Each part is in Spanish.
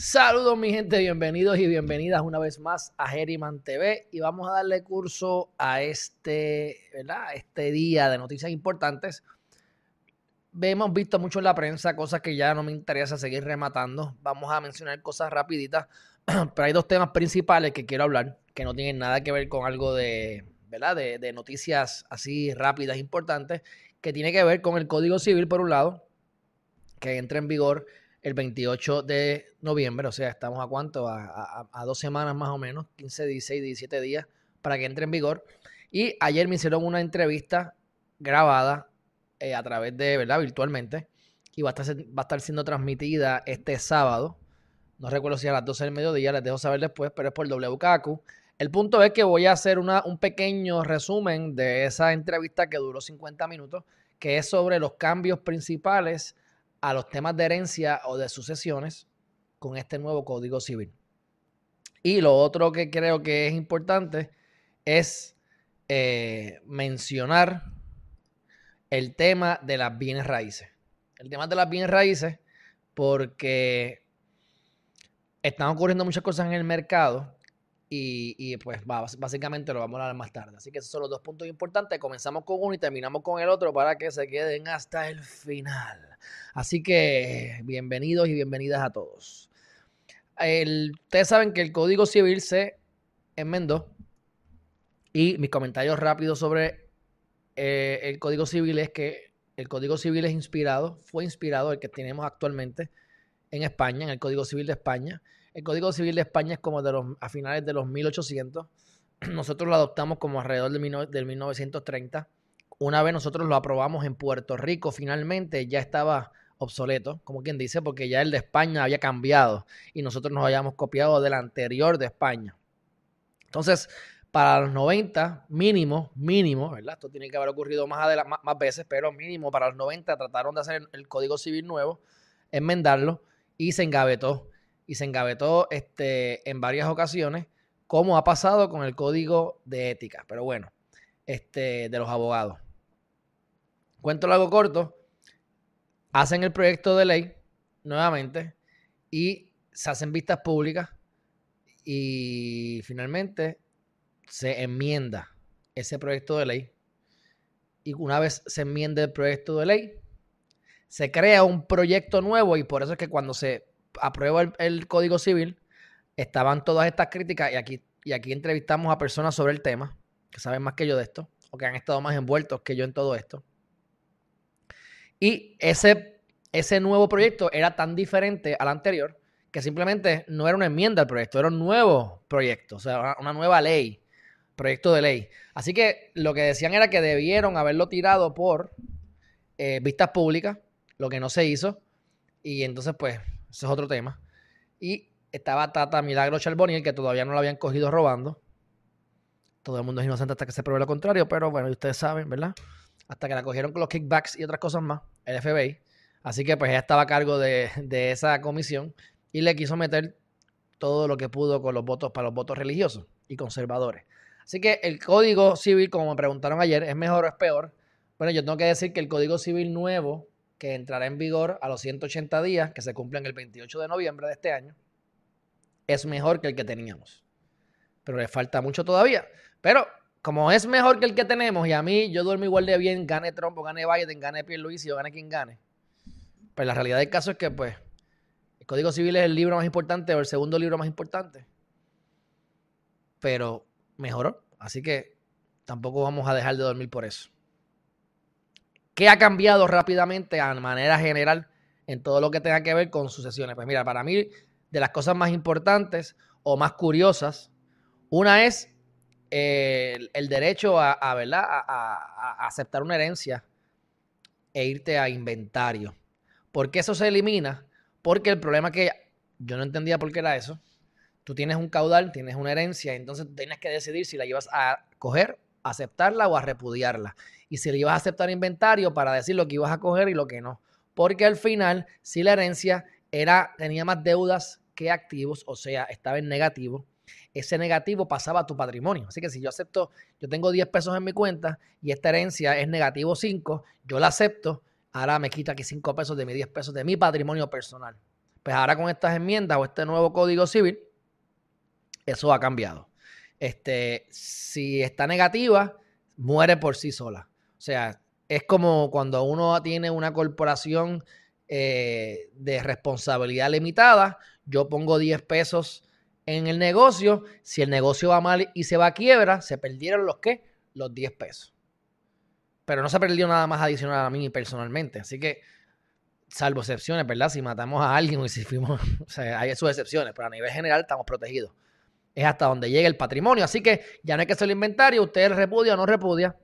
Saludos mi gente, bienvenidos y bienvenidas una vez más a Geriman TV y vamos a darle curso a este, ¿verdad? este día de noticias importantes. Hemos visto mucho en la prensa cosas que ya no me interesa seguir rematando. Vamos a mencionar cosas rapiditas, pero hay dos temas principales que quiero hablar que no tienen nada que ver con algo de, ¿verdad? De, de noticias así rápidas, importantes, que tiene que ver con el Código Civil por un lado, que entra en vigor el 28 de noviembre, o sea, estamos a cuánto, a, dos semanas más o menos, 15, 16, 17 días para que entre en vigor. Y ayer me hicieron una entrevista grabada eh, a través de, ¿verdad? Virtualmente. Y va a, estar, va a estar siendo transmitida este sábado. No recuerdo si a las 12 del mediodía, les dejo saber después, pero es por WKQ. El punto es que voy a hacer una, un pequeño resumen de esa entrevista que duró 50 minutos, que es sobre los cambios principales a los temas de herencia o de sucesiones con este nuevo Código Civil. Y lo otro que creo que es importante es eh, mencionar el tema de las bienes raíces. El tema de las bienes raíces porque están ocurriendo muchas cosas en el mercado y, pues básicamente lo vamos a hablar más tarde. Así que esos son los dos puntos importantes. Comenzamos con uno y terminamos con el otro para que se queden hasta el final. Así que bienvenidos y bienvenidas a todos. ustedes saben que el Código Civil se enmendó y mis comentarios rápidos sobre eh, el Código Civil es que el Código Civil es inspirado, fue inspirado el que tenemos actualmente en España, en el Código Civil de España el Código Civil de España es como de los, a finales de los 1800. Nosotros lo adoptamos como alrededor del, 1930. Una vez nosotros lo aprobamos en Puerto Rico, finalmente ya estaba obsoleto, como quien dice, porque ya el de España había cambiado y nosotros nos habíamos copiado del anterior de España. Entonces, para los 90, mínimo, mínimo, ¿verdad? Esto tiene que haber ocurrido más, más, más veces, pero mínimo para los 90 trataron de hacer el Código Civil nuevo, enmendarlo y se engavetó y se engavetó este, en varias ocasiones, como ha pasado con el código de ética, pero bueno, este, de los abogados. Cuento largo corto, hacen el proyecto de ley nuevamente y se hacen vistas públicas y finalmente se enmienda ese proyecto de ley. Y una vez se enmienda el proyecto de ley, se crea un proyecto nuevo y por eso es que cuando se aprueba el, Código Civil, estaban todas estas críticas y aquí, y aquí entrevistamos a personas sobre el tema, que saben más que yo de esto, o que han estado más envueltos que yo en todo esto. Y ese, ese nuevo proyecto era tan diferente al anterior que simplemente no era una enmienda al proyecto, era un nuevo proyecto, o sea, una nueva ley, proyecto de ley. Así que lo que decían era que debieron haberlo tirado por eh, vistas públicas, lo que no se hizo. Y entonces, pues, ese es otro tema. Y estaba Tata Milagro Charboniel, que todavía no lo habían cogido robando. Todo el mundo es inocente hasta que se pruebe lo contrario, pero bueno, ustedes saben, ¿verdad? Hasta que la cogieron con los kickbacks y otras cosas más, el FBI. Así que pues ella estaba a cargo de, de esa comisión y le quiso meter todo lo que pudo con los votos para los votos religiosos y conservadores. Así que el código civil, como me preguntaron ayer, ¿es mejor o es peor? Bueno, yo tengo que decir que el código civil nuevo que entrará en vigor a los 180 días, que se cumplen el 28 de noviembre de este año, es mejor que el que teníamos. Pero le falta mucho todavía. Pero como es mejor que el que tenemos, y a mí yo duermo igual de bien, gane Trump o gane Biden, gane Pierluisi o gane quien gane, pues la realidad del caso es que pues el Código Civil es el libro más importante o el segundo libro más importante. Pero mejoró. Así que tampoco vamos a dejar de dormir por eso. ¿Qué ha cambiado rápidamente a manera general en todo lo que tenga que ver con sucesiones? Pues mira, para mí, de las cosas más importantes o más curiosas, una es eh, el, derecho a, ¿verdad? A, aceptar una herencia e irte a inventario. ¿Por qué eso se elimina? Porque el problema que yo no entendía por qué era eso, tú tienes un caudal, tienes una herencia, entonces tienes que decidir si la llevas a coger, aceptarla o a repudiarla. Y si le ibas a aceptar inventario para decir lo que ibas a coger y lo que no. Porque al final, si la herencia era, tenía más deudas que activos, o sea, estaba en negativo, ese negativo pasaba a tu patrimonio. Así que si yo acepto, yo tengo 10 pesos en mi cuenta y esta herencia es negativo 5, yo la acepto, ahora me quita aquí 5 pesos de mis 10 pesos de mi patrimonio personal. Pues ahora con estas enmiendas o este nuevo código civil, eso ha cambiado. Este, si está negativa, muere por sí sola. O sea, es como cuando uno tiene una corporación eh, de responsabilidad limitada, yo pongo 10 pesos en el negocio, si el negocio va mal y se va a quiebra, se perdieron los qué? Los 10 pesos. Pero no se perdió nada más adicional a mí personalmente. Así que, salvo excepciones, ¿verdad? Si matamos a alguien y si fuimos, o sea, hay sus excepciones, pero a nivel general estamos protegidos. Es hasta donde llega el patrimonio. Así que ya no hay que hacer el inventario, usted repudia o no repudia.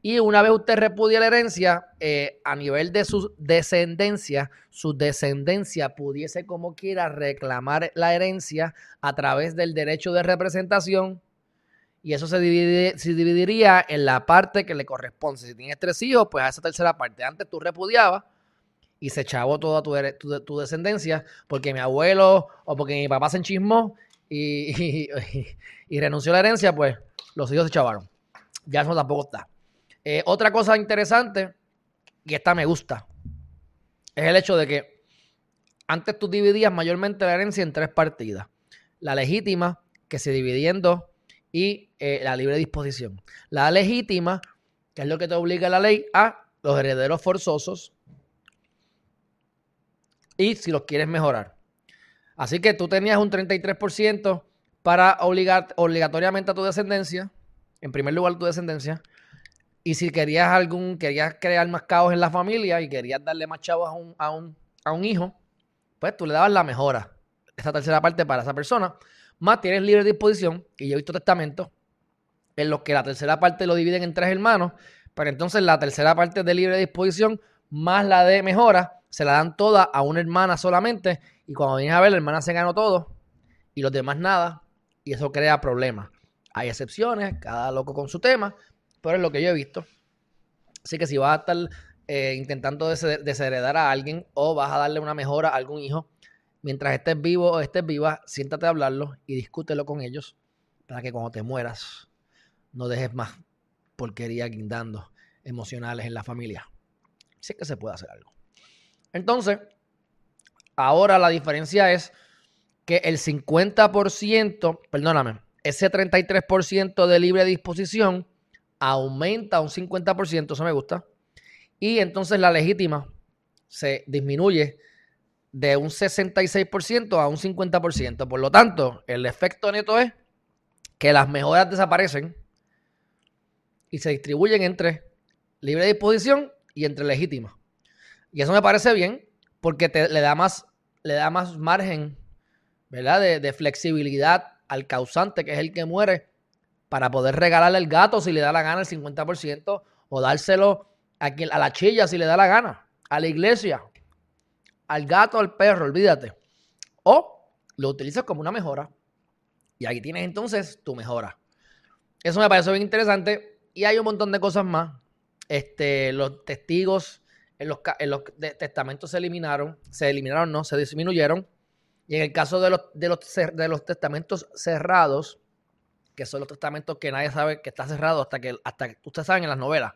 Y una vez usted repudia la herencia, eh, a nivel de su descendencia, su descendencia pudiese como quiera reclamar la herencia a través del derecho de representación. Y eso se, dividiría en la parte que le corresponde. Si tienes tres hijos, pues a esa tercera parte. Antes tú repudiabas y se echabó toda tu, descendencia porque mi abuelo o porque mi papá se enchismó y, renunció a la herencia, pues los hijos se echaban. Ya eso tampoco está. Eh, otra cosa interesante, y esta me gusta, es el hecho de que antes tú dividías mayormente la herencia en tres partidas. La legítima, que se dividía en dos, y eh, la libre disposición. La legítima, que es lo que te obliga la ley a los herederos forzosos y si los quieres mejorar. Así que tú tenías un 33% para obligar obligatoriamente a tu descendencia, en primer lugar tu descendencia, y si querías algún, querías crear más caos en la familia y querías darle más chavos a un, a un, hijo, pues tú le dabas la mejora, esa tercera parte para esa persona. Más tienes libre disposición, y yo he visto testamentos en los que la tercera parte lo dividen en tres hermanos, pero entonces la tercera parte de libre disposición más la de mejora se la dan toda a una hermana solamente y cuando vienes a ver la hermana se ganó todo y los demás nada y eso crea problemas. Hay excepciones, cada loco con su tema, pero es lo que yo he visto. Así que si vas a estar eh, intentando desheredar a alguien o vas a darle una mejora a algún hijo, mientras estés vivo o estés viva, siéntate a hablarlo y discútelo con ellos para que cuando te mueras no dejes más porquería guindando emocionales en la familia. Sí que se puede hacer algo. Entonces, ahora la diferencia es que el 50%, perdóname, ese 33% de libre disposición aumenta un 50%, eso me gusta. Y entonces la legítima se disminuye de un 66% a un 50%. Por lo tanto, el efecto neto es que las mejoras desaparecen y se distribuyen entre libre disposición y entre legítima. Y eso me parece bien porque te, le, da más, le da más margen ¿verdad? De, flexibilidad al causante, que es el que muere, para poder regalarle el gato si le da la gana el 50% o dárselo a, a la chilla si le da la gana, a la iglesia, al gato, al perro, olvídate. O lo utilizas como una mejora y ahí tienes entonces tu mejora. Eso me parece bien interesante y hay un montón de cosas más. Este, los testigos en los, los testamentos se eliminaron, se eliminaron, no, se disminuyeron. Y en el caso de los, de los, de los testamentos cerrados, que son los testamentos que nadie sabe que está cerrado hasta que, hasta que ustedes saben en las novelas.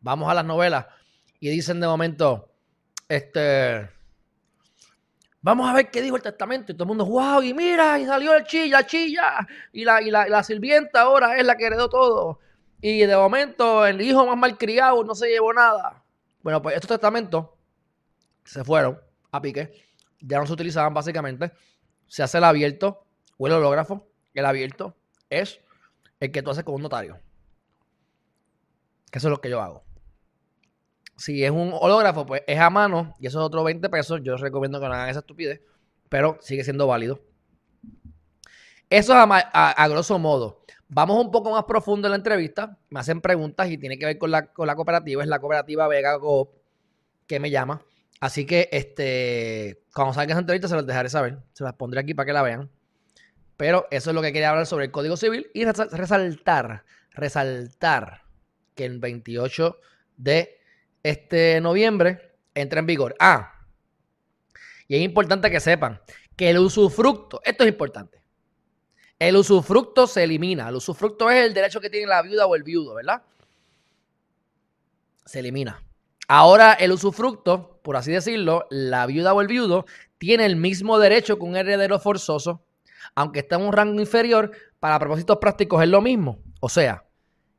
Vamos a las novelas y dicen de momento, este, vamos a ver qué dijo el testamento. Y todo el mundo, wow, y mira, y salió el chilla, chilla, y la, y la, sirvienta ahora es la que heredó todo. Y de momento el hijo más malcriado no se llevó nada. Bueno, pues estos testamentos se fueron a pique. Ya no se utilizaban básicamente. Se hace el abierto o el hológrafo. El abierto es el que tú haces con un notario. Eso es lo que yo hago. Si es un hológrafo, pues es a mano y eso es otro 20 pesos. Yo recomiendo que no hagan esa estupidez, pero sigue siendo válido. Eso es a, grosso modo. Vamos un poco más profundo en la entrevista. Me hacen preguntas y tiene que ver con la, con la cooperativa. Es la cooperativa Vega Coop que me llama. Así que este, cuando salga esa entrevista se las dejaré saber. Se las pondré aquí para que la vean. Pero eso es lo que quería hablar sobre el Código Civil y resaltar, resaltar que el 28 de este noviembre entra en vigor. Ah, y es importante que sepan que el usufructo, esto es importante, el usufructo se elimina. El usufructo es el derecho que tiene la viuda o el viudo, ¿verdad? Se elimina. Ahora el usufructo, por así decirlo, la viuda o el viudo, tiene el mismo derecho que un heredero forzoso, aunque está en un rango inferior, para propósitos prácticos es lo mismo. O sea,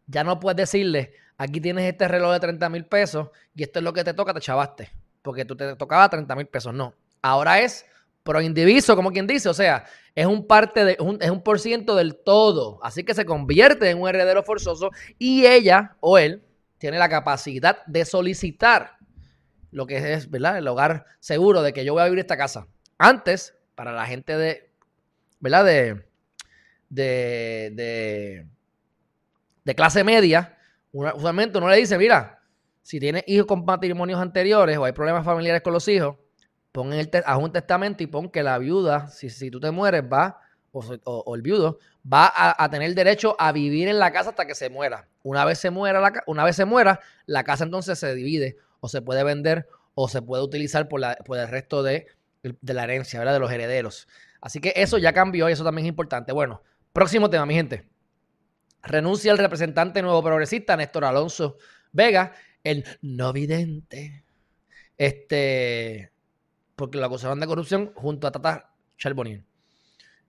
ya no puedes decirle, aquí tienes este reloj de 30 mil pesos y esto es lo que te toca, te chavaste, porque tú te tocaba 30 mil pesos. No, ahora es pro indiviso, como quien dice, o sea, es un parte de, es un por ciento del todo, así que se convierte en un heredero forzoso y ella o él tiene la capacidad de solicitar lo que es, ¿verdad? El hogar seguro de que yo voy a vivir esta casa. Antes, para la gente de, ¿verdad? De, de, de, clase media, usualmente uno le dice, mira, si tienes hijos con matrimonios anteriores o hay problemas familiares con los hijos, pon el haz un testamento y pon que la viuda, si, si tú te mueres, va, o, el viudo, va a, tener derecho a vivir en la casa hasta que se muera. Una vez se muera, la, una vez se muera, la casa entonces se divide o se puede vender o se puede utilizar por, la, por el resto de, de la herencia, ¿verdad? De los herederos. Así que eso ya cambió y eso también es importante. Bueno, próximo tema, mi gente. Renuncia el representante nuevo progresista, Néstor Alonso Vega, el no vidente. Este, porque lo acusaron de corrupción junto a Tata Charbonnier.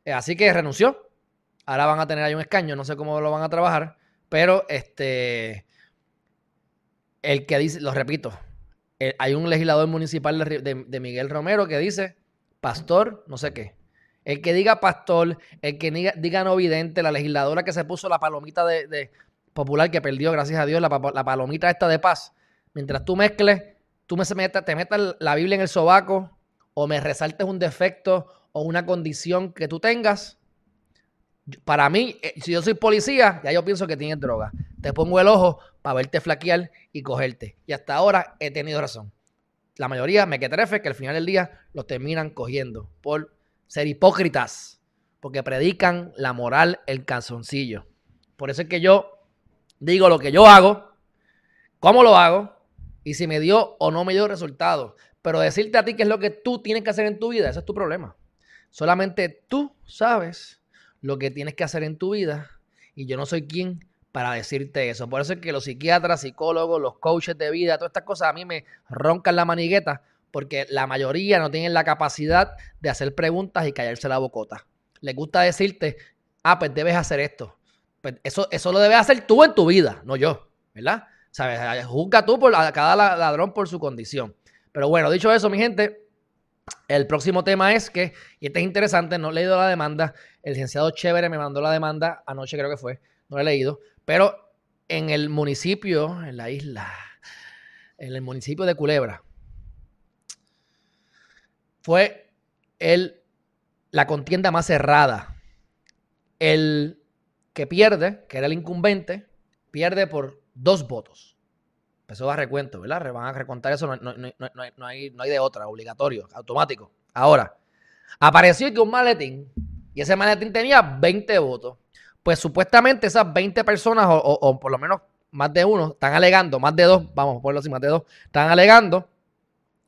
Eh, así que renunció. Ahora van a tener ahí un escaño, no sé cómo lo van a trabajar, pero este, el que dice, lo repito, eh, hay un legislador municipal de, Miguel Romero que dice, pastor, no sé qué. El que diga pastor, el que diga, no vidente, la legisladora que se puso la palomita de, popular que perdió, gracias a Dios, la, palomita esta de paz. Mientras tú mezcles, tú me te metas la Biblia en el sobaco, o me resaltes un defecto o una condición que tú tengas, para mí, eh, si yo soy policía, ya yo pienso que tienes droga. Te pongo el ojo para verte flaquear y cogerte. Y hasta ahora he tenido razón. La mayoría me quetrefe que al final del día los terminan cogiendo por ser hipócritas, porque predican la moral, el calzoncillo. Por eso es que yo digo lo que yo hago, cómo lo hago y si me dio o no me dio resultado. Pero decirte a ti qué es lo que tú tienes que hacer en tu vida, ese es tu problema. Solamente tú sabes lo que tienes que hacer en tu vida y yo no soy quien para decirte eso. Por eso es que los psiquiatras, psicólogos, los coaches de vida, todas estas cosas a mí me roncan la manigueta porque la mayoría no tienen la capacidad de hacer preguntas y callarse la bocota. Les gusta decirte, ah, pues debes hacer esto. Pues eso, eso lo debes hacer tú en tu vida, no yo, ¿verdad? ¿Sabes? Juzga tú por, a cada ladrón por su condición. Pero bueno, dicho eso, mi gente, el próximo tema es que, y este es interesante, no he leído la demanda, el licenciado Chévere me mandó la demanda anoche creo que fue, no la he leído, pero en el municipio, en la isla, en el municipio de Culebra, fue el, la contienda más cerrada. El que pierde, que era el incumbente, pierde por dos votos. Va a recuento, ¿verdad? Van a recontar eso, no, hay, de otra, obligatorio, automático. Ahora, apareció que un maletín, y ese maletín tenía 20 votos. Pues supuestamente esas 20 personas, o, por lo menos más de uno, están alegando, más de dos, vamos a ponerlo así, más de dos, están alegando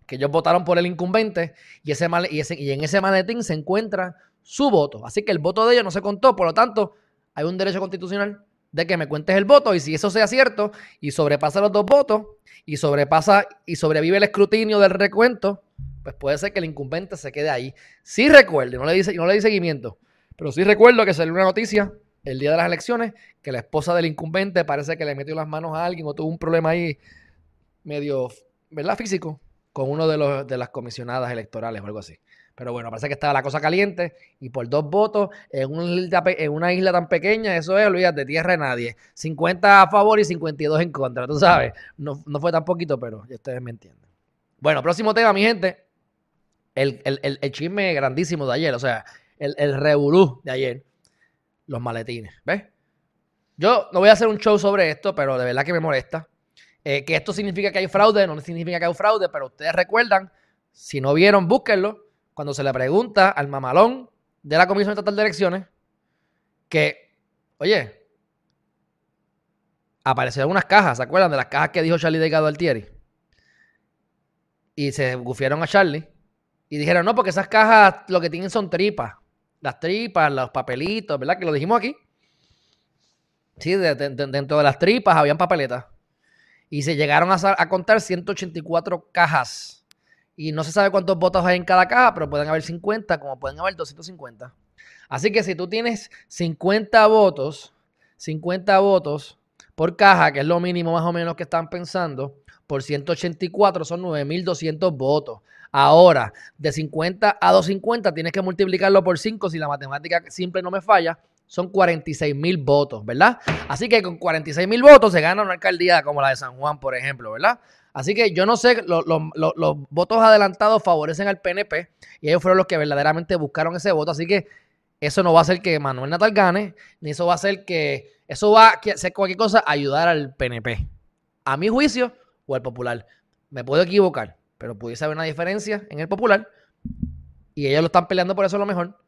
que ellos votaron por el incumbente y, ese, y, ese, y en ese maletín se encuentra su voto. Así que el voto de ellos no se contó, por lo tanto, hay un derecho constitucional de que me cuentes el voto y si eso sea cierto y sobrepasa los dos votos y sobrepasa y sobrevive el escrutinio del recuento, pues puede ser que el incumbente se quede ahí. Sí recuerde, no le dice, no le di seguimiento, pero sí recuerdo que salió una noticia el día de las elecciones que la esposa del incumbente parece que le metió las manos a alguien o tuvo un problema ahí medio, ¿verdad? Físico con uno de, los, de las comisionadas electorales o algo así. Pero bueno, parece que estaba la cosa caliente y por dos votos en una isla, tan pequeña, eso es, olvídate, tierra de nadie. 50 a favor y 52 en contra, tú sabes. No, fue tan poquito, pero ustedes me entienden. Bueno, próximo tema, mi gente. El, el, chisme grandísimo de ayer, o sea, el, el de ayer. Los maletines, ¿ves? Yo no voy a hacer un show sobre esto, pero de verdad que me molesta. Eh, que esto significa que hay fraude, no significa que hay fraude, pero ustedes recuerdan, si no vieron, búsquenlo cuando se le pregunta al mamalón de la Comisión Estatal de Elecciones, que, oye, aparecieron unas cajas, ¿se acuerdan de las cajas que dijo Charlie Delgado Altieri? Y se gufiaron a Charlie y dijeron, no, porque esas cajas lo que tienen son tripas. Las tripas, los papelitos, ¿verdad? Que lo dijimos aquí. Sí, dentro de las tripas habían papeletas. Y se llegaron a, a, contar 184 cajas. Y no se sabe cuántos votos hay en cada caja, pero pueden haber 50, como pueden haber 250. Así que si tú tienes 50 votos, 50 votos por caja, que es lo mínimo más o menos que están pensando, por 184 son 9.200 votos. Ahora, de 50 a 250 tienes que multiplicarlo por 5 si la matemática simple no me falla son 46 mil votos, ¿verdad? Así que con 46 mil votos se gana una alcaldía como la de San Juan, por ejemplo, ¿verdad? Así que yo no sé, los votos adelantados favorecen al PNP y ellos fueron los que verdaderamente buscaron ese voto. Así que eso no va a hacer que Manuel Natal gane, ni eso va a hacer que, eso va a hacer cualquier cosa, ayudar al PNP. A mi juicio o al popular. Me puedo equivocar, pero pudiese haber una diferencia en el popular y ellos lo están peleando por eso a lo mejor.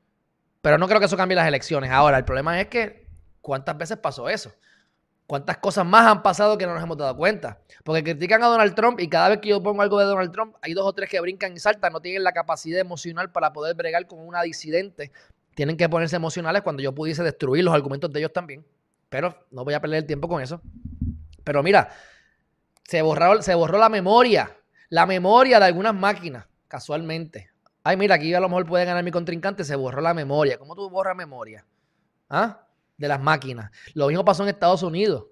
Pero no creo que eso cambie las elecciones. Ahora, el problema es que, ¿cuántas veces pasó eso? ¿Cuántas cosas más han pasado que no nos hemos dado cuenta? Porque critican a Donald Trump y cada vez que yo pongo algo de Donald Trump, hay dos o tres que brincan y saltan, no tienen la capacidad emocional para poder bregar con una disidente. Tienen que ponerse emocionales cuando yo pudiese destruir los argumentos de ellos también. Pero no voy a perder el tiempo con eso. Pero mira, se borró, la memoria. La memoria de algunas máquinas, casualmente. Ay, mira, aquí a lo mejor puede ganar mi contrincante, se borró la memoria. ¿Cómo tú borras memoria? ¿Ah? De las máquinas. Lo mismo pasó en Estados Unidos.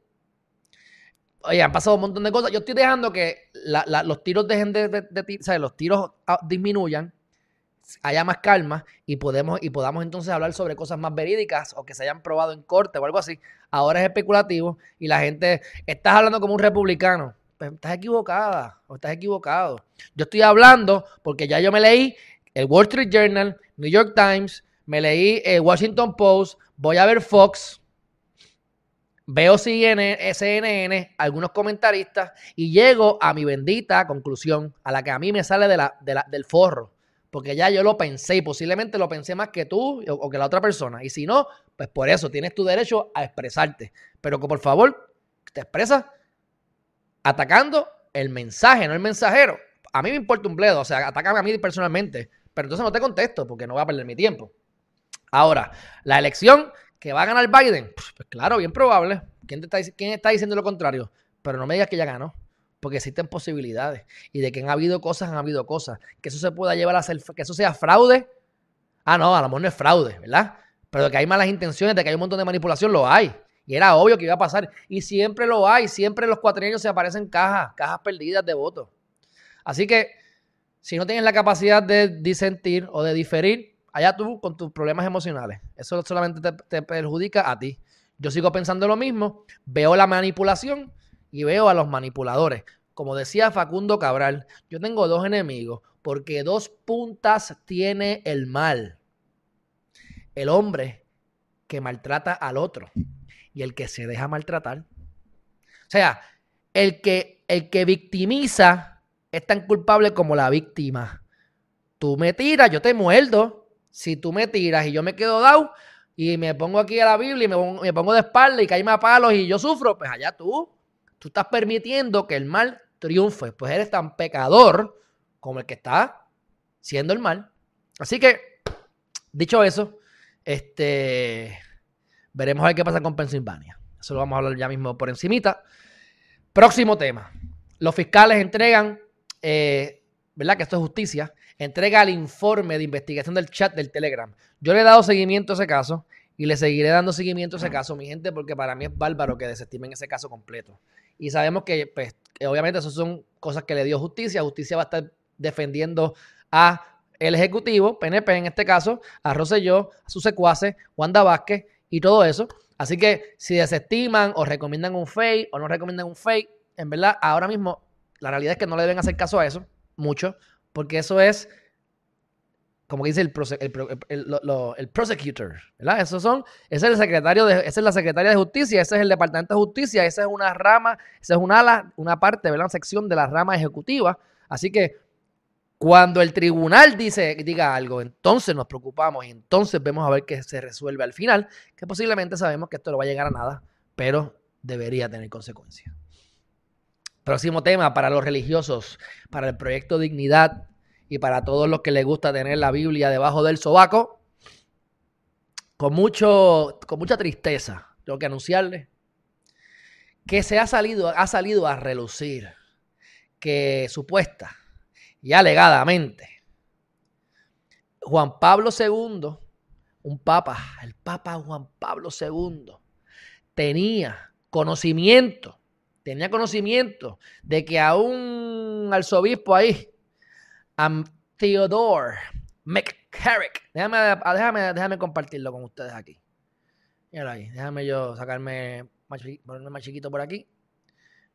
Oye, han pasado un montón de cosas. Yo estoy dejando que los tiros dejen de, o sea, los tiros ah, disminuyan, haya más calma y podemos y podamos entonces hablar sobre cosas más verídicas o que se hayan probado en corte o algo así. Ahora es especulativo y la gente estás hablando como un republicano. Pues, estás equivocada o estás equivocado. Yo estoy hablando porque ya yo me leí el Wall Street Journal, New York Times, me leí el Washington Post, voy a ver Fox, veo CNN, CNN, algunos comentaristas y llego a mi bendita conclusión, a la que a mí me sale del forro. Porque ya yo lo pensé y posiblemente lo pensé más que tú o, que la otra persona. Y si no, pues por eso tienes tu derecho a expresarte. Pero que por favor te expresas atacando el mensaje, no el mensajero. A mí me importa un bledo, o sea, atácame a mí personalmente. Pero entonces no te contesto porque no voy a perder mi tiempo. Ahora, la elección que va a ganar Biden, pues, pues claro, bien probable. ¿Quién, está, ¿Quién está diciendo lo contrario? Pero no me digas que ya ganó porque existen posibilidades. Y de que han habido cosas, han habido cosas. Que eso se pueda llevar a ser, que eso sea fraude. Ah, no, a lo mejor no es fraude, ¿verdad? Pero de que hay malas intenciones, de que hay un montón de manipulación, lo hay. Y era obvio que iba a pasar. Y siempre lo hay. Siempre los cuatrienios se aparecen cajas, cajas perdidas de votos. Así que si no tienes la capacidad de disentir o de diferir, allá tú con tus problemas emocionales. Eso solamente te, perjudica a ti. Yo sigo pensando lo mismo, veo la manipulación y veo a los manipuladores. Como decía Facundo Cabral, yo tengo dos enemigos porque dos puntas tiene el mal. El hombre que maltrata al otro y el que se deja maltratar. O sea, el que, el que victimiza es tan culpable como la víctima. Tú me tiras, yo te muerdo. Si tú me tiras y yo me quedo dado y me pongo aquí a la Biblia y me pongo, de espalda y caíme a palos y yo sufro, pues allá tú. Tú estás permitiendo que el mal triunfe. Pues eres tan pecador como el que está siendo el mal. Así que, dicho eso, este, veremos a ver qué pasa con Pensilvania. Eso lo vamos a hablar ya mismo por encimita. Próximo tema. Los fiscales entregan eh, ¿verdad? Que esto es justicia, entrega el informe de investigación del chat del Telegram. Yo le he dado seguimiento a ese caso y le seguiré dando seguimiento a ese caso, mi gente, porque para mí es bárbaro que desestimen ese caso completo. Y sabemos que, pues, obviamente, eso son cosas que le dio justicia. Justicia va a estar defendiendo a el Ejecutivo, PNP en este caso, a Rosselló, a sus secuaces, Wanda Vázquez y todo eso. Así que si desestiman o recomiendan un fake o no recomiendan un fake, en verdad, ahora mismo la realidad es que no le deben hacer caso a eso, mucho, porque eso es, como dice el, el, prosecutor, ¿verdad? Esos son, ese es el secretario de, esa es la secretaria de justicia, ese es el departamento de justicia, esa es una rama, esa es una ala, una parte, ¿verdad? Una sección de la rama ejecutiva. Así que Cuando el tribunal dice, diga algo, entonces nos preocupamos y entonces vemos a ver qué se resuelve al final, que posiblemente sabemos que esto no va a llegar a nada, pero debería tener consecuencias. Próximo tema para los religiosos, para el proyecto Dignidad y para todos los que les gusta tener la Biblia debajo del sobaco. Con, mucho, con mucha tristeza, tengo que anunciarles que se ha salido, ha salido a relucir que supuesta y alegadamente Juan Pablo II, un papa, el papa Juan Pablo II, tenía conocimiento, tenía conocimiento de que a un arzobispo ahí, a Theodore McCarrick, déjame, déjame, déjame compartirlo con ustedes aquí. Mira ahí, déjame yo sacarme ponerme más chiquito por aquí.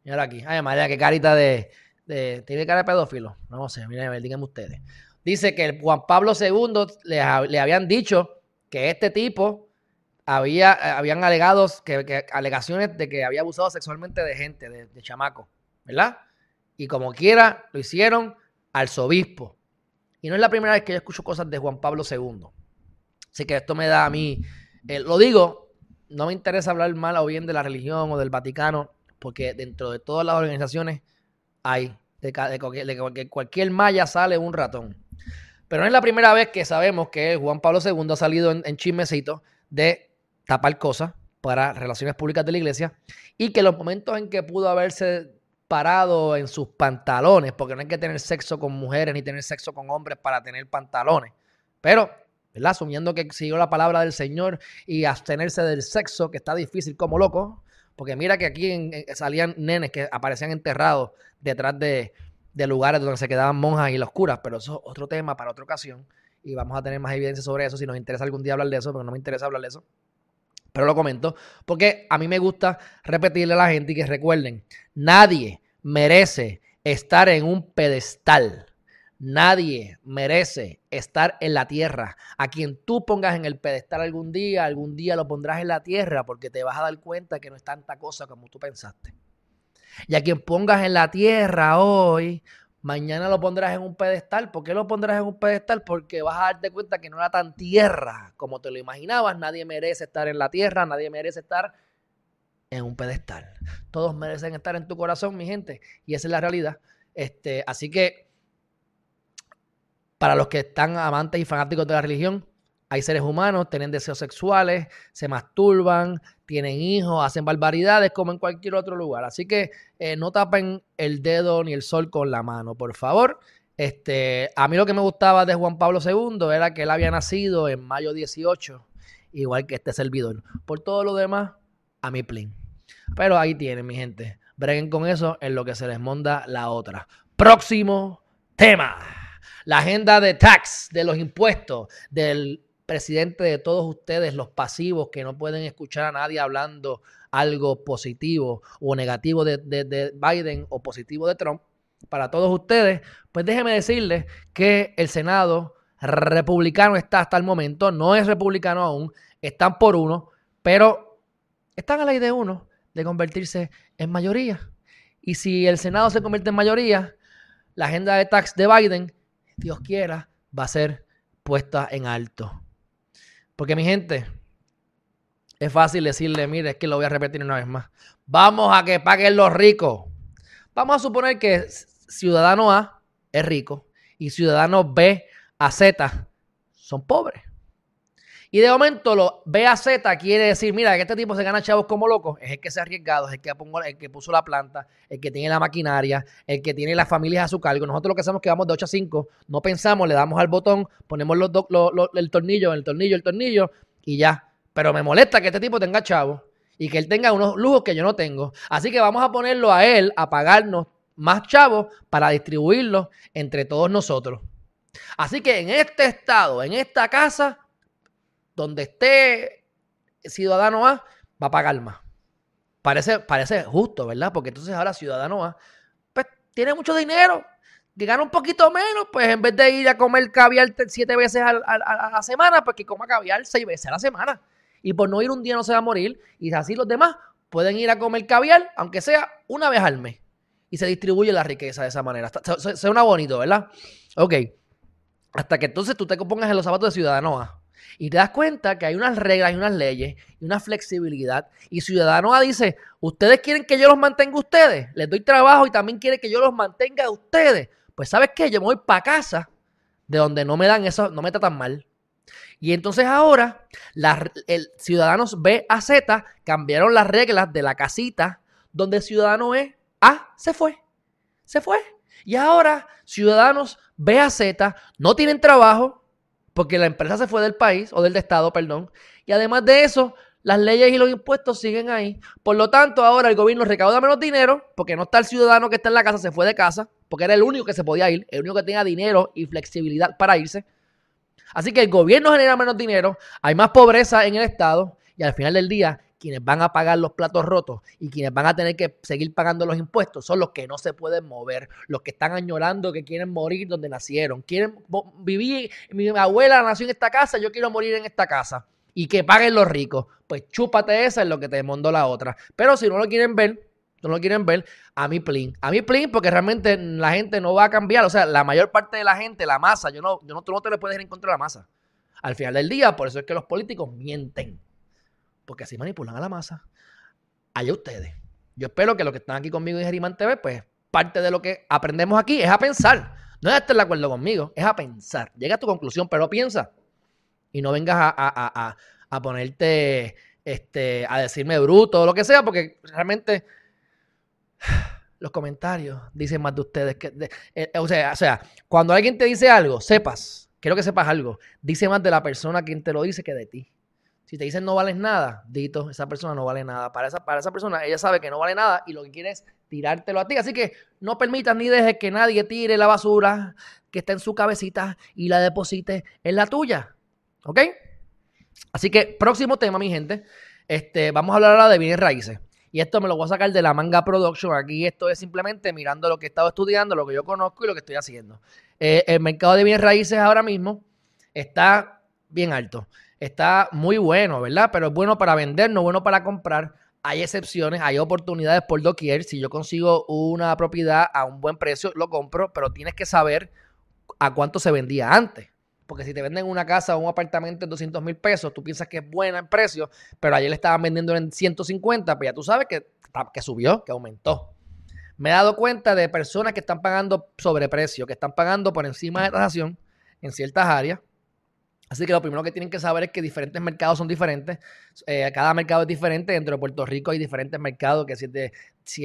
Mira aquí. Ay, María, qué carita de, ¿Tiene cara de pedófilo? No sé, miren, díganme ustedes. Dice que Juan Pablo II le, habían dicho que este tipo había, habían alegados, que, alegaciones de que había abusado sexualmente de gente, de, chamaco, ¿verdad? Y como quiera, lo hicieron al sobispo. Y no es la primera vez que yo escucho cosas de Juan Pablo II. Así que esto me da a mí, eh, lo digo, no me interesa hablar mal o bien de la religión o del Vaticano, porque dentro de todas las organizaciones hay. De, de, cualquier, malla sale un ratón. Pero no es la primera vez que sabemos que Juan Pablo II ha salido en, en de tapar cosas para relaciones públicas de la iglesia y que los momentos en que pudo haberse parado en sus pantalones, porque no hay que tener sexo con mujeres ni tener sexo con hombres para tener pantalones, pero. Asumiendo que siguió la palabra del Señor y abstenerse del sexo, que está difícil como loco, porque mira que aquí salían nenes que aparecían enterrados detrás de, lugares donde se quedaban monjas y los curas, pero eso es otro tema para otra ocasión y vamos a tener más evidencia sobre eso si nos interesa algún día hablar de eso, pero no me interesa hablar de eso. Pero lo comento porque a mí me gusta repetirle a la gente y que recuerden, nadie merece estar en un pedestal. Nadie merece estar en la tierra. A quien tú pongas en el pedestal algún día, algún día lo pondrás en la tierra porque te vas a dar cuenta que no es tanta cosa como tú pensaste. Y a quien pongas en la tierra hoy, mañana lo pondrás en un pedestal. ¿Por qué lo pondrás en un pedestal? Porque vas a darte cuenta que no era tan tierra como te lo imaginabas. Nadie merece estar en la tierra, nadie merece estar en un pedestal. Todos merecen estar en tu corazón, mi gente. Y esa es la realidad. Este, así que para los que están amantes y fanáticos de la religión, hay seres humanos, tienen deseos sexuales, se masturban, tienen hijos, hacen barbaridades como en cualquier otro lugar. Así que eh, no tapen el dedo ni el sol con la mano, por favor. Este, a mí lo que me gustaba de Juan Pablo II era que él había nacido en mayo 18, igual que este servidor. Por todo lo demás, a mi plin. Pero ahí tienen, mi gente. Breguen con eso en lo que se les monda la otra. Próximo tema la agenda de tax, de los impuestos, del presidente de todos ustedes, los pasivos que no pueden escuchar a nadie hablando algo positivo o negativo de, Biden o positivo de Trump, para todos ustedes, pues déjenme decirles que el Senado republicano está hasta el momento, no es republicano aún, están por uno, pero están a la idea de uno de convertirse en mayoría. Y si el Senado se convierte en mayoría, la agenda de tax de Biden Dios quiera, va a ser puesta en alto. Porque mi gente, es fácil decirle, mire, es que lo voy a repetir una vez más. Vamos a que paguen los ricos. Vamos a suponer que ciudadano A es rico y ciudadano B a Z son pobres. Y de momento lo B a Z quiere decir, mira, que este tipo se gana chavos como locos, es el que se ha arriesgado, es el que, el que puso la planta, el que tiene la maquinaria, el que tiene las familias a su cargo. Nosotros lo que hacemos es que vamos de 8 a 5, no pensamos, le damos al botón, ponemos el tornillo, el tornillo, el tornillo y ya. Pero me molesta que este tipo tenga chavos y que él tenga unos lujos que yo no tengo. Así que vamos a ponerlo a él a pagarnos más chavos para distribuirlos entre todos nosotros. Así que en este estado, en esta casa, donde esté Ciudadano A, va a pagar más. Parece, parece justo, ¿verdad? Porque entonces ahora Ciudadano A, pues tiene mucho dinero, que gana un poquito menos, pues en vez de ir a comer caviar siete veces a, la semana, pues que coma caviar seis veces a la semana. Y por no ir un día no se va a morir. Y así los demás pueden ir a comer caviar, aunque sea una vez al mes. Y se distribuye la riqueza de esa manera. Suena bonito, ¿verdad? Ok. Hasta que entonces tú te pongas en los zapatos de Ciudadano A. Y te das cuenta que hay unas reglas y unas leyes y una flexibilidad. Y Ciudadano A dice, ustedes quieren que yo los mantenga a ustedes. Les doy trabajo y también quieren que yo los mantenga a ustedes. Pues sabes qué, yo me voy para casa de donde no me dan eso, no me tratan mal. Y entonces ahora, el Ciudadanos B a Z cambiaron las reglas de la casita donde Ciudadano E A se fue. Se fue. Y ahora, Ciudadanos B a Z no tienen trabajo porque la empresa se fue del país o del estado, perdón. Y además de eso, las leyes y los impuestos siguen ahí. Por lo tanto, ahora el gobierno recauda menos dinero porque no está el ciudadano que está en la casa, se fue de casa, porque era el único que se podía ir, el único que tenía dinero y flexibilidad para irse. Así que el gobierno genera menos dinero, hay más pobreza en el Estado y al final del día quienes van a pagar los platos rotos y quienes van a tener que seguir pagando los impuestos son los que no se pueden mover, los que están añorando que quieren morir donde nacieron, quieren vivir, mi abuela nació en esta casa, yo quiero morir en esta casa y que paguen los ricos. Pues chúpate esa es lo que te mandó la otra. Pero si no lo quieren ver, no lo quieren ver, a mi plin. A mi plin porque realmente la gente no va a cambiar. O sea, la mayor parte de la gente, la masa, yo no, yo no, tú no te le puedes ir en contra la masa. Al final del día, por eso es que los políticos mienten. Porque así manipulan a la masa. Allá ustedes. Yo espero que los que están aquí conmigo en Geriman TV, pues parte de lo que aprendemos aquí es a pensar. No es estar de acuerdo conmigo, es a pensar. Llega a tu conclusión, pero piensa. Y no vengas a, a, a, a ponerte este, a decirme bruto o lo que sea, porque realmente los comentarios dicen más de ustedes que. Eh, o, sea, o sea, cuando alguien te dice algo, sepas, quiero que sepas algo, dice más de la persona quien te lo dice que de ti. Si te dicen no vales nada, dito, esa persona no vale nada. Para esa, para esa persona, ella sabe que no vale nada y lo que quiere es tirártelo a ti. Así que no permitas ni dejes que nadie tire la basura que está en su cabecita y la deposite en la tuya. ¿Ok? Así que, próximo tema, mi gente. Este, vamos a hablar ahora de bienes raíces. Y esto me lo voy a sacar de la manga production. Aquí esto es simplemente mirando lo que he estado estudiando, lo que yo conozco y lo que estoy haciendo. Eh, el mercado de bienes raíces ahora mismo está bien alto. Está muy bueno, ¿verdad? Pero es bueno para vender, no bueno para comprar. Hay excepciones, hay oportunidades por doquier. Si yo consigo una propiedad a un buen precio, lo compro, pero tienes que saber a cuánto se vendía antes. Porque si te venden una casa o un apartamento en 200 mil pesos, tú piensas que es buena en precio, pero ayer le estaban vendiendo en 150, pues ya tú sabes que, que subió, que aumentó. Me he dado cuenta de personas que están pagando sobreprecio, que están pagando por encima de tasación en ciertas áreas Así que lo primero que tienen que saber es que diferentes mercados son diferentes. Eh, cada mercado es diferente. Dentro de Puerto Rico hay diferentes mercados, que si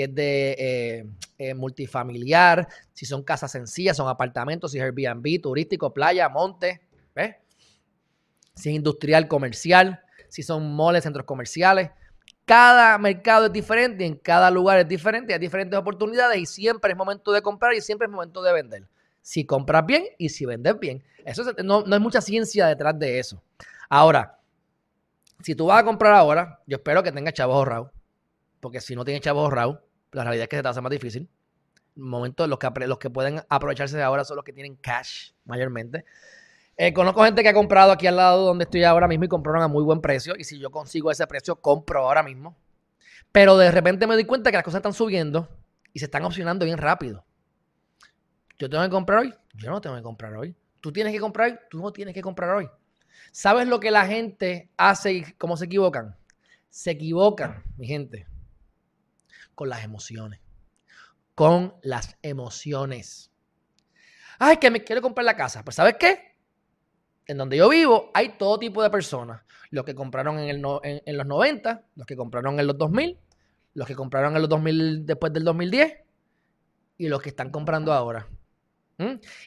es de, eh, eh, multifamiliar, si son casas sencillas, son apartamentos, si es Airbnb, turístico, playa, monte, ¿ves? Si es industrial, comercial, si son moles, centros comerciales. Cada mercado es diferente en cada lugar es diferente. Hay diferentes oportunidades y siempre es momento de comprar y siempre es momento de vender si compras bien y si vendes bien. Eso no, hay mucha ciencia detrás de eso. Ahora, si tú vas a comprar ahora, yo espero que tengas chavos ahorrados. Porque si no tienes chavos ahorrados, la realidad es que se te hace más difícil. En momento, los que, los que pueden aprovecharse de ahora son los que tienen cash, mayormente. Eh, conozco gente que ha comprado aquí al lado donde estoy ahora mismo y compraron a muy buen precio. Y si yo consigo ese precio, compro ahora mismo. Pero de repente me doy cuenta que las cosas están subiendo y se están opcionando bien rápido. Yo tengo que comprar hoy. Yo no tengo que comprar hoy. Tú tienes que comprar hoy. Tú no tienes que comprar hoy. ¿Sabes lo que la gente hace y cómo se equivocan? Se equivocan, mi gente, con las emociones. Con las emociones. Ay, que me quiero comprar la casa. Pues ¿sabes qué? En donde yo vivo hay todo tipo de personas. Los que compraron en, los 90, los que compraron en los 2000, los que compraron en los 2000 después del 2010 y los que están comprando ahora.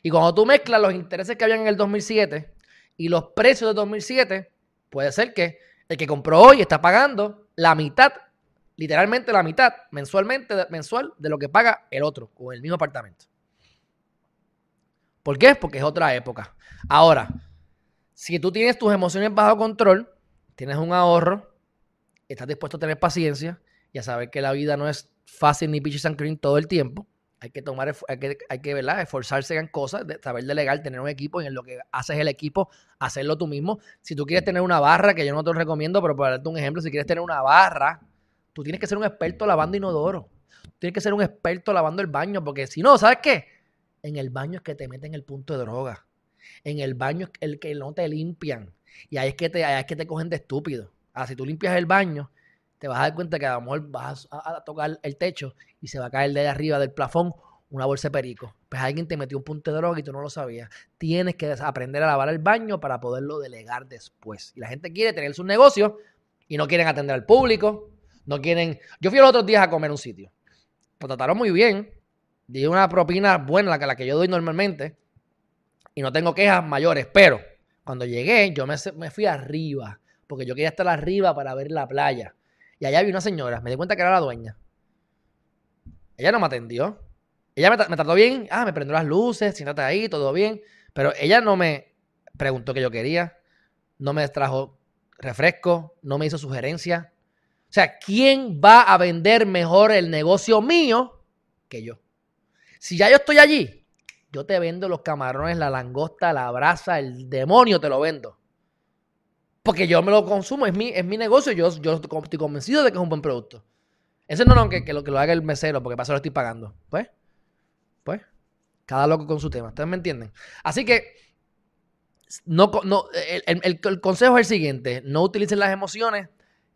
Y cuando tú mezclas los intereses que habían en el 2007 y los precios de 2007, puede ser que el que compró hoy está pagando la mitad, literalmente la mitad, mensualmente, mensual, de lo que paga el otro con el mismo apartamento. ¿Por qué? Porque es otra época. Ahora, si tú tienes tus emociones bajo control, tienes un ahorro, estás dispuesto a tener paciencia y a saber que la vida no es fácil ni peaches and cream todo el tiempo, hay que tomar, hay que, hay que ¿verdad? esforzarse en cosas, de saber delegar, tener un equipo y en lo que haces el equipo, hacerlo tú mismo. Si tú quieres tener una barra, que yo no te lo recomiendo, pero para darte un ejemplo, si quieres tener una barra, tú tienes que ser un experto lavando inodoro. Tienes que ser un experto lavando el baño, porque si no, ¿sabes qué? En el baño es que te meten el punto de droga. En el baño es el que no te limpian. Y ahí es que te, ahí es que te cogen de estúpido. Ah, si tú limpias el baño, te vas a dar cuenta que a lo mejor vas a, tocar el techo y se va a caer de arriba del plafón una bolsa de perico. Pues alguien te metió un punto de droga y tú no lo sabías. Tienes que aprender a lavar el baño para poderlo delegar después. Y la gente quiere tener sus negocios y no quieren atender al público. No quieren. Yo fui los otros días a comer un sitio. Lo trataron muy bien. Di una propina buena, la que, la que yo doy normalmente. Y no tengo quejas mayores. Pero cuando llegué, yo me, me fui arriba. Porque yo quería estar arriba para ver la playa. Y allá vi una señora, me di cuenta que era la dueña. Ella no me atendió. Ella me, trató bien, ah, me prendió las luces, siéntate ahí, todo bien. Pero ella no me preguntó qué yo quería, no me trajo refresco, no me hizo sugerencias. O sea, ¿quién va a vender mejor el negocio mío que yo? Si ya yo estoy allí, yo te vendo los camarones, la langosta, la brasa, el demonio te lo vendo. Porque yo me lo consumo, es mi, es mi negocio, yo, yo estoy convencido de que es un buen producto. Ese no, no, que, lo, que lo haga el mesero, porque para eso lo estoy pagando. Pues, pues, cada loco con su tema. ¿Ustedes me entienden? Así que, no, no, el, consejo es el siguiente: no utilicen las emociones.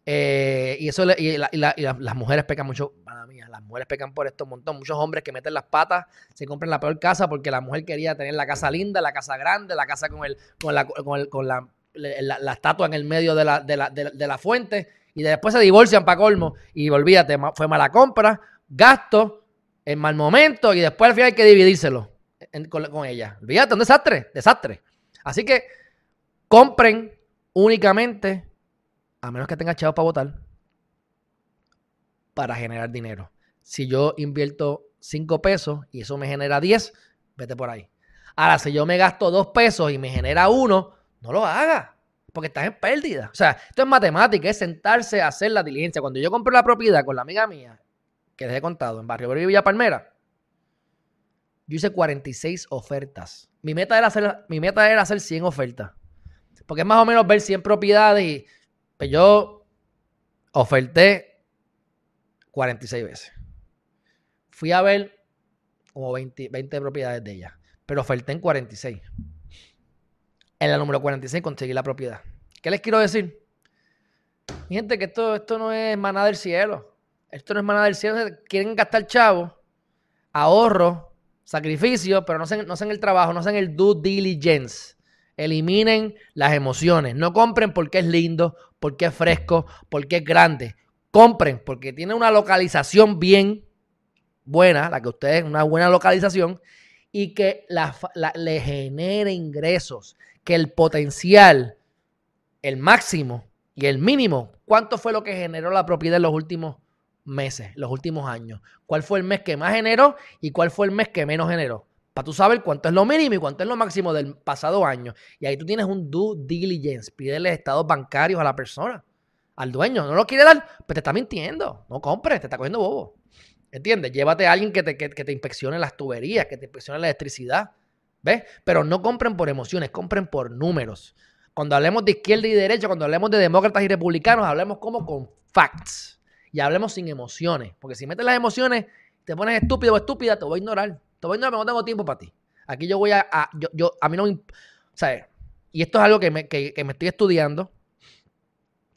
Eh, y eso y, las mujeres pecan mucho. Para mí, las mujeres pecan por esto un montón. Muchos hombres que meten las patas se compran la peor casa porque la mujer quería tener la casa linda, la casa grande, la casa con el, con la, con el, con la la, estatua en el medio de la, de la, de, la fuente y después se divorcian para colmo y olvídate, fue mala compra, gasto, en mal momento y después al final hay que dividírselo con, ella. Olvídate, un desastre, desastre. Así que compren únicamente, a menos que tenga chavos para votar, para generar dinero. Si yo invierto 5 pesos y eso me genera 10, vete por ahí. Ahora, si yo me gasto 2 pesos y me genera 1, no lo haga, porque estás en pérdida. O sea, esto es matemática, es sentarse a hacer la diligencia. Cuando yo compré la propiedad con la amiga mía, que les he contado, en Barrio Berrio Villa Palmera, yo hice 46 ofertas. Mi meta, era hacer, mi meta era hacer 100 ofertas. Porque es más o menos ver 100 propiedades y pues yo oferté 46 veces. Fui a ver como 20, 20 propiedades de ella, pero oferté en 46 en la número 46 conseguir la propiedad. ¿Qué les quiero decir? Gente, que esto, esto no es maná del cielo. Esto no es maná del cielo. Quieren gastar chavo, ahorro, sacrificio, pero no hacen, no el trabajo, no hacen el due diligence. Eliminen las emociones. No compren porque es lindo, porque es fresco, porque es grande. Compren porque tiene una localización bien buena, la que ustedes, una buena localización, y que le genere ingresos que el potencial, el máximo y el mínimo, ¿cuánto fue lo que generó la propiedad en los últimos meses, los últimos años? ¿Cuál fue el mes que más generó y cuál fue el mes que menos generó? Para tú saber cuánto es lo mínimo y cuánto es lo máximo del pasado año. Y ahí tú tienes un due diligence. Pídele estados bancarios a la persona, al dueño. No lo quiere dar, pues te está mintiendo. No compres, te está cogiendo bobo. ¿Entiendes? Llévate a alguien que te, que te inspeccione las tuberías, que te inspeccione la electricidad. ¿Ves? Pero no compren por emociones, compren por números. Cuando hablemos de izquierda y derecha, cuando hablemos de demócratas y republicanos, hablemos como con facts. Y hablemos sin emociones. Porque si metes las emociones, te pones estúpido o estúpida, te voy a ignorar. Te voy a ignorar, pero no tengo tiempo para ti. Aquí yo voy a. yo, yo, a mí no me. ¿Sabes? Y esto es algo que me, que, me estoy estudiando,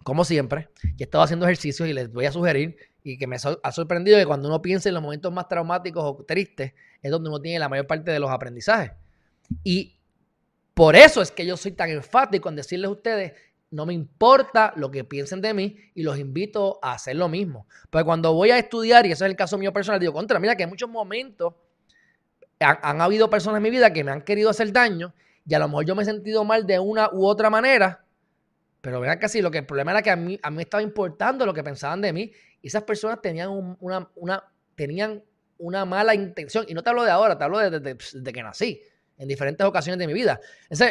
como siempre. Y he estado haciendo ejercicios y les voy a sugerir. Y que me ha sorprendido que cuando uno piensa en los momentos más traumáticos o tristes, es donde uno tiene la mayor parte de los aprendizajes. Y por eso es que yo soy tan enfático en decirles a ustedes, no me importa lo que piensen de mí y los invito a hacer lo mismo. Porque cuando voy a estudiar, y ese es el caso mío personal, digo, contra, mira que en muchos momentos han, habido personas en mi vida que me han querido hacer daño y a lo mejor yo me he sentido mal de una u otra manera, pero vean que sí, lo que el problema era que a mí, a mí estaba importando lo que pensaban de mí y esas personas tenían una, una, tenían una mala intención. Y no te hablo de ahora, te hablo de que nací en diferentes ocasiones de mi vida.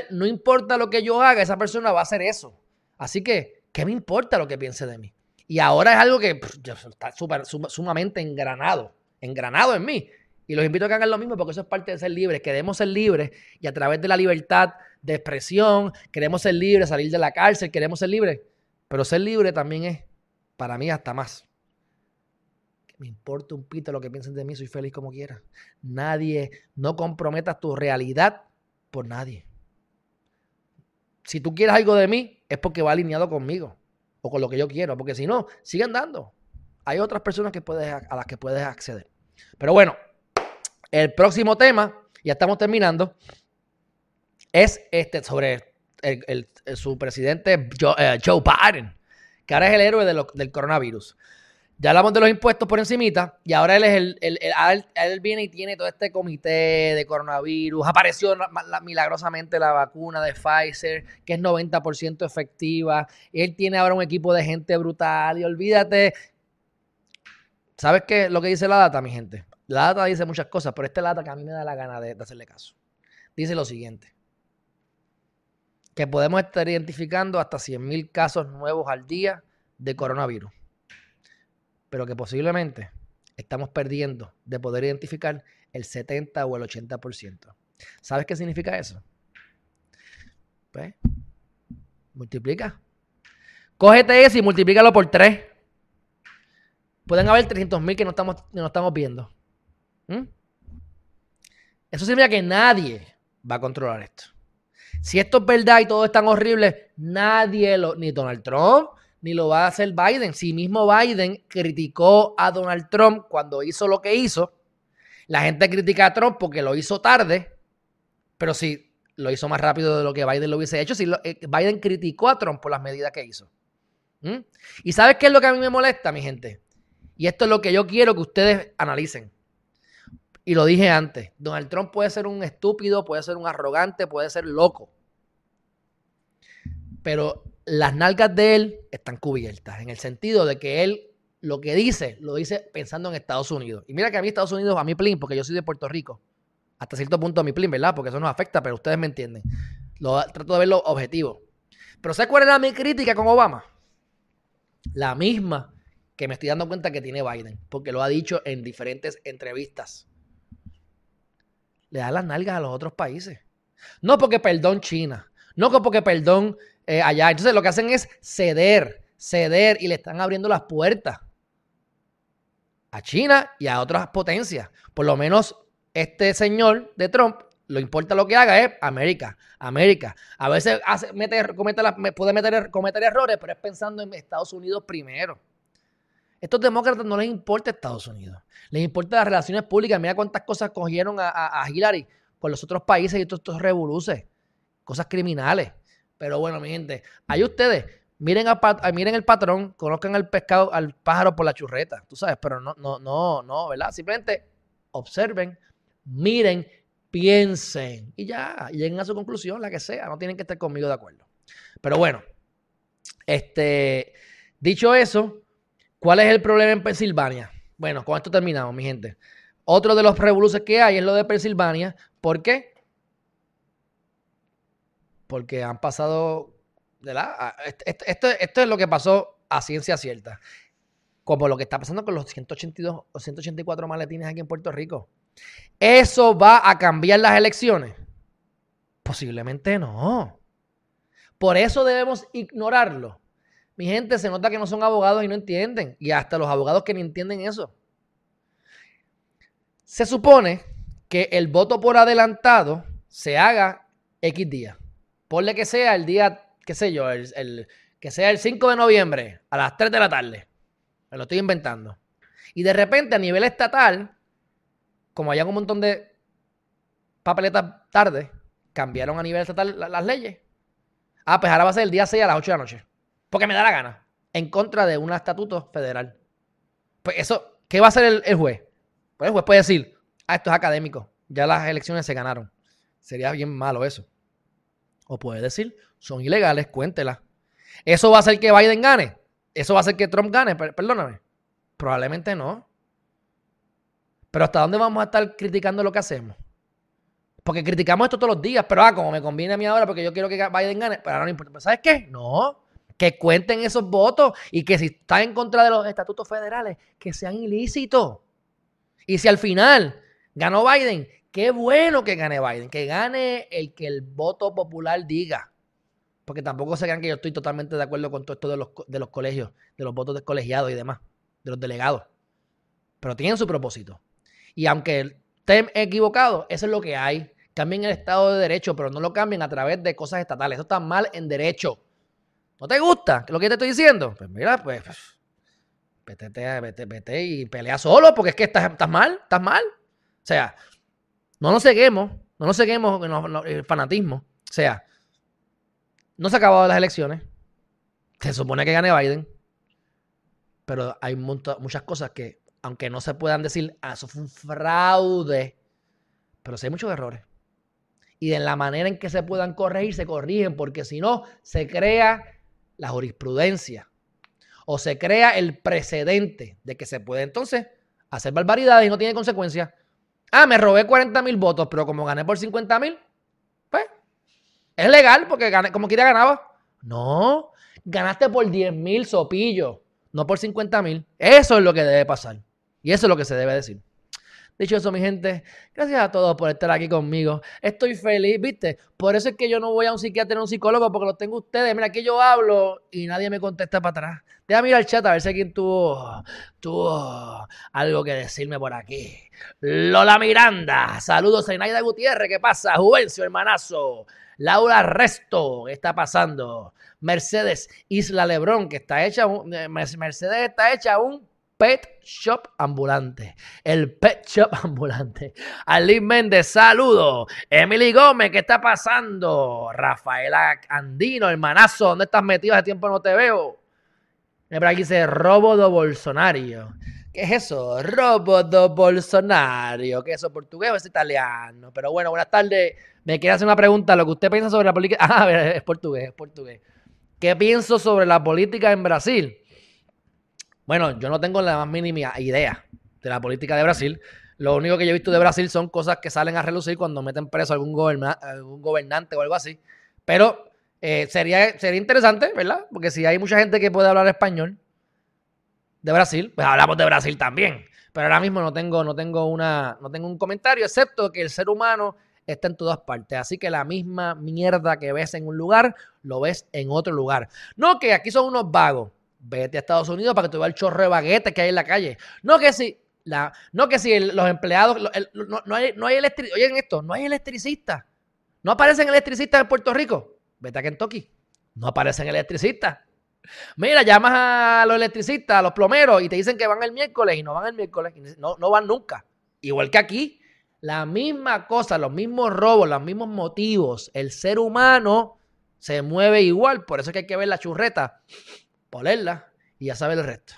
No importa lo que yo haga, esa persona va a hacer eso. Así que, ¿qué me importa lo que piense de mí? Y ahora es algo que está sumamente engranado, engranado en mí. Y los invito a que hagan lo mismo porque eso es parte de ser libres. Queremos ser libres y a través de la libertad de expresión, queremos ser libres, salir de la cárcel, queremos ser libres. Pero ser libre también es, para mí, hasta más. Me importa un pito lo que piensen de mí, soy feliz como quiera. Nadie, no comprometas tu realidad por nadie. Si tú quieres algo de mí, es porque va alineado conmigo o con lo que yo quiero, porque si no, sigue andando. Hay otras personas a las que puedes acceder. Pero bueno, el próximo tema, ya estamos terminando, es este sobre el, su presidente Joe, eh, Joe, Biden, que ahora es el héroe del coronavirus. Ya hablamos de los impuestos por encimita y ahora él es el, él viene y tiene todo este comité de coronavirus. Apareció milagrosamente la vacuna de Pfizer, que es 90% efectiva. Él tiene ahora un equipo de gente brutal y olvídate. ¿Sabes qué? Lo que dice la data, mi gente. La data dice muchas cosas, pero esta es la data que a mí me da la gana de, de hacerle caso. Dice lo siguiente. Que podemos estar identificando hasta 100.000 casos nuevos al día de coronavirus pero que posiblemente estamos perdiendo de poder identificar el 70 o el 80%. ¿Sabes qué significa eso? Pues, multiplica. Cógete ese y multiplícalo por 3. Pueden haber 300 mil que no estamos, no estamos viendo. ¿Mm? Eso significa que nadie va a controlar esto. Si esto es verdad y todo es tan horrible, nadie, lo, ni Donald Trump, ni lo va a hacer Biden. Si mismo Biden criticó a Donald Trump cuando hizo lo que hizo, la gente critica a Trump porque lo hizo tarde, pero si lo hizo más rápido de lo que Biden lo hubiese hecho, si eh, Biden criticó a Trump por las medidas que hizo. ¿Mm? ¿Y sabes qué es lo que a mí me molesta, mi gente? Y esto es lo que yo quiero que ustedes analicen. Y lo dije antes, Donald Trump puede ser un estúpido, puede ser un arrogante, puede ser loco. Pero las nalgas de él están cubiertas, en el sentido de que él lo que dice, lo dice pensando en Estados Unidos. Y mira que a mí Estados Unidos, a mi plin, porque yo soy de Puerto Rico, hasta cierto punto a mi plin, ¿verdad? Porque eso nos afecta, pero ustedes me entienden. Lo, trato de ver los objetivos. Pero ¿sabes cuál era mi crítica con Obama? La misma que me estoy dando cuenta que tiene Biden, porque lo ha dicho en diferentes entrevistas. Le da las nalgas a los otros países. No porque perdón China, no porque perdón eh, allá. Entonces lo que hacen es ceder, ceder y le están abriendo las puertas a China y a otras potencias. Por lo menos este señor de Trump, lo importa lo que haga es América, América. A veces hace, mete, puede meter, cometer errores, pero es pensando en Estados Unidos primero. Estos demócratas no les importa Estados Unidos. Les importa las relaciones públicas. Mira cuántas cosas cogieron a, Hillary por los otros países y estos revoluces. Cosas criminales. Pero bueno, mi gente, ahí ustedes, miren, miren el patrón, conozcan al pescado, al pájaro por la churreta, tú sabes, pero no, no, no, no, ¿verdad? Simplemente observen, miren, piensen y ya, lleguen a su conclusión, la que sea, no tienen que estar conmigo de acuerdo. Pero bueno, este, dicho eso, ¿cuál es el problema en Pensilvania? Bueno, con esto terminamos, mi gente. Otro de los revoluciones que hay es lo de Pensilvania. ¿Por qué? Porque han pasado, ¿verdad? Esto, esto, es lo que pasó a ciencia cierta, como lo que está pasando con los 182 o 184 maletines aquí en Puerto Rico. ¿Eso va a cambiar las elecciones? Posiblemente no. Por eso debemos ignorarlo. Mi gente se nota que no son abogados y no entienden. Y hasta los abogados que no entienden eso. Se supone que el voto por adelantado se haga X días. Ponle que sea el día, qué sé yo, el, que sea el 5 de noviembre a las 3 de la tarde. Me lo estoy inventando. Y de repente a nivel estatal, como hay un montón de papeletas tarde, cambiaron a nivel estatal las leyes. Ah, pues ahora va a ser el día 6 a las 8 de la noche. Porque me da la gana. En contra de un estatuto federal. Pues eso, ¿qué va a hacer el, el juez? Pues el juez puede decir, ah, esto es académico. Ya las elecciones se ganaron. Sería bien malo eso. O puede decir, son ilegales, cuéntela. ¿Eso va a hacer que Biden gane? ¿Eso va a hacer que Trump gane? Perdóname. Probablemente no. Pero ¿hasta dónde vamos a estar criticando lo que hacemos? Porque criticamos esto todos los días, pero ah, como me conviene a mí ahora porque yo quiero que Biden gane, pero ahora no importa. ¿Sabes qué? No. Que cuenten esos votos y que si están en contra de los estatutos federales, que sean ilícitos. Y si al final ganó Biden, Qué bueno que gane Biden, que gane el que el voto popular diga. Porque tampoco se crean que yo estoy totalmente de acuerdo con todo esto de los, de los colegios, de los votos de colegiados y demás, de los delegados. pero tienen su propósito. Y aunque estén equivocados, eso es lo que hay. Cambien el Estado de Derecho, pero no lo cambien a través de cosas estatales. Eso está mal en derecho. ¿No te gusta lo que te estoy diciendo? Pues mira, pues, vete, vete, vete y pelea solo porque es que estás, estás mal, estás mal. O sea, no nos seguimos, no nos seguimos el fanatismo. O sea, no se han acabado las elecciones. Se supone que gane Biden. Pero hay muchas cosas que, aunque no se puedan decir, ah, eso fue un fraude, pero sí hay muchos errores. Y en la manera en que se puedan corregir, se corrigen, porque si no, se crea la jurisprudencia o se crea el precedente de que se puede entonces hacer barbaridades y no tiene consecuencias. Ah, me robé 40 mil votos, pero como gané por 50 mil, pues es legal porque gané, como quiera ganaba. No, ganaste por 10 mil sopillos no por 50 mil. Eso es lo que debe pasar. Y eso es lo que se debe decir. Dicho eso, mi gente, gracias a todos por estar aquí conmigo. Estoy feliz, ¿viste? Por eso es que yo no voy a un psiquiatra o un psicólogo, porque los tengo ustedes. Mira, aquí yo hablo y nadie me contesta para atrás. Deja mirar el chat a ver si alguien tuvo, tuvo algo que decirme por aquí. Lola Miranda, saludos a Inaida Gutiérrez, ¿qué pasa? Juvencio, hermanazo. Laura Resto, ¿qué está pasando? Mercedes Isla Lebrón, que está hecha, eh, Mercedes está hecha un pet shop ambulante. El pet shop ambulante. Alin Méndez, saludo. Emily Gómez, ¿qué está pasando? Rafaela Andino, hermanazo, ¿dónde estás metido? Hace tiempo no te veo. Por aquí dice robo de Bolsonaro. ¿Qué es eso? Robo de Bolsonaro. ¿Qué es eso? ¿Portugués o es italiano? Pero bueno, buenas tardes. Me quiere hacer una pregunta. Lo que usted piensa sobre la política. Ah, es portugués, es portugués. ¿Qué pienso sobre la política en Brasil? Bueno, yo no tengo la más mínima idea de la política de Brasil. Lo único que yo he visto de Brasil son cosas que salen a relucir cuando meten preso a algún, gobernante o algo así. Pero eh, sería, sería interesante, ¿verdad? Porque si hay mucha gente que puede hablar español de Brasil, pues hablamos de Brasil también. Pero ahora mismo no tengo, no tengo, una, no tengo un comentario, excepto que el ser humano está en todas partes. Así que la misma mierda que ves en un lugar, lo ves en otro lugar. No que aquí son unos vagos. Vete a Estados Unidos para que tú veas el chorro de baguetes que hay en la calle. No que si, la, no que si los empleados, no, hay, no hay. Oigan esto, no hay electricistas. No aparecen electricistas en Puerto Rico. Vete a Kentucky. No aparecen electricistas. Mira, llamas a los electricistas, a los plomeros y te dicen que van el miércoles y no van el miércoles. No, no van nunca. Igual que aquí. La misma cosa, los mismos robos, los mismos motivos. El ser humano se mueve igual. Por eso es que hay que ver la churreta, ponerla y ya sabe el resto.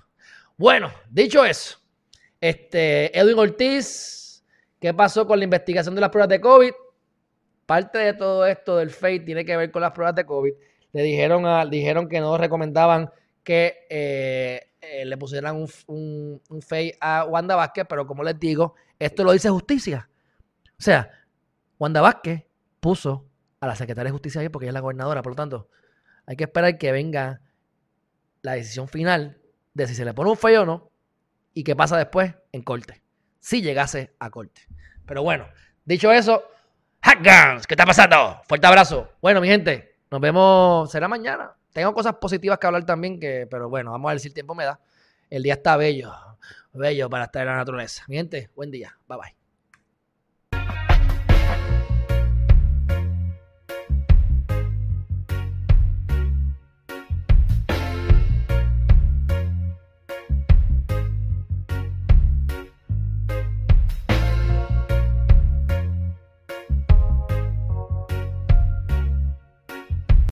Bueno, dicho eso, este, Edwin Ortiz, ¿qué pasó con la investigación de las pruebas de COVID? Parte de todo esto del FATE tiene que ver con las pruebas de COVID. Le dijeron, a, dijeron que no recomendaban que eh, eh, le pusieran un, un, un a Wanda Vázquez, pero como les digo, esto lo dice justicia. O sea, Wanda Vázquez puso a la secretaria de justicia ahí porque ella es la gobernadora, por lo tanto, hay que esperar que venga la decisión final de si se le pone un fallo o no y qué pasa después en corte, si llegase a corte. Pero bueno, dicho eso, Hackguns, ¿qué está pasando? Fuerte abrazo. Bueno, mi gente, nos vemos, será mañana. Tengo cosas positivas que hablar también, que, pero bueno, vamos a ver si el tiempo me da. El día está bello, bello para estar en la naturaleza. Mi gente, buen día. Bye bye.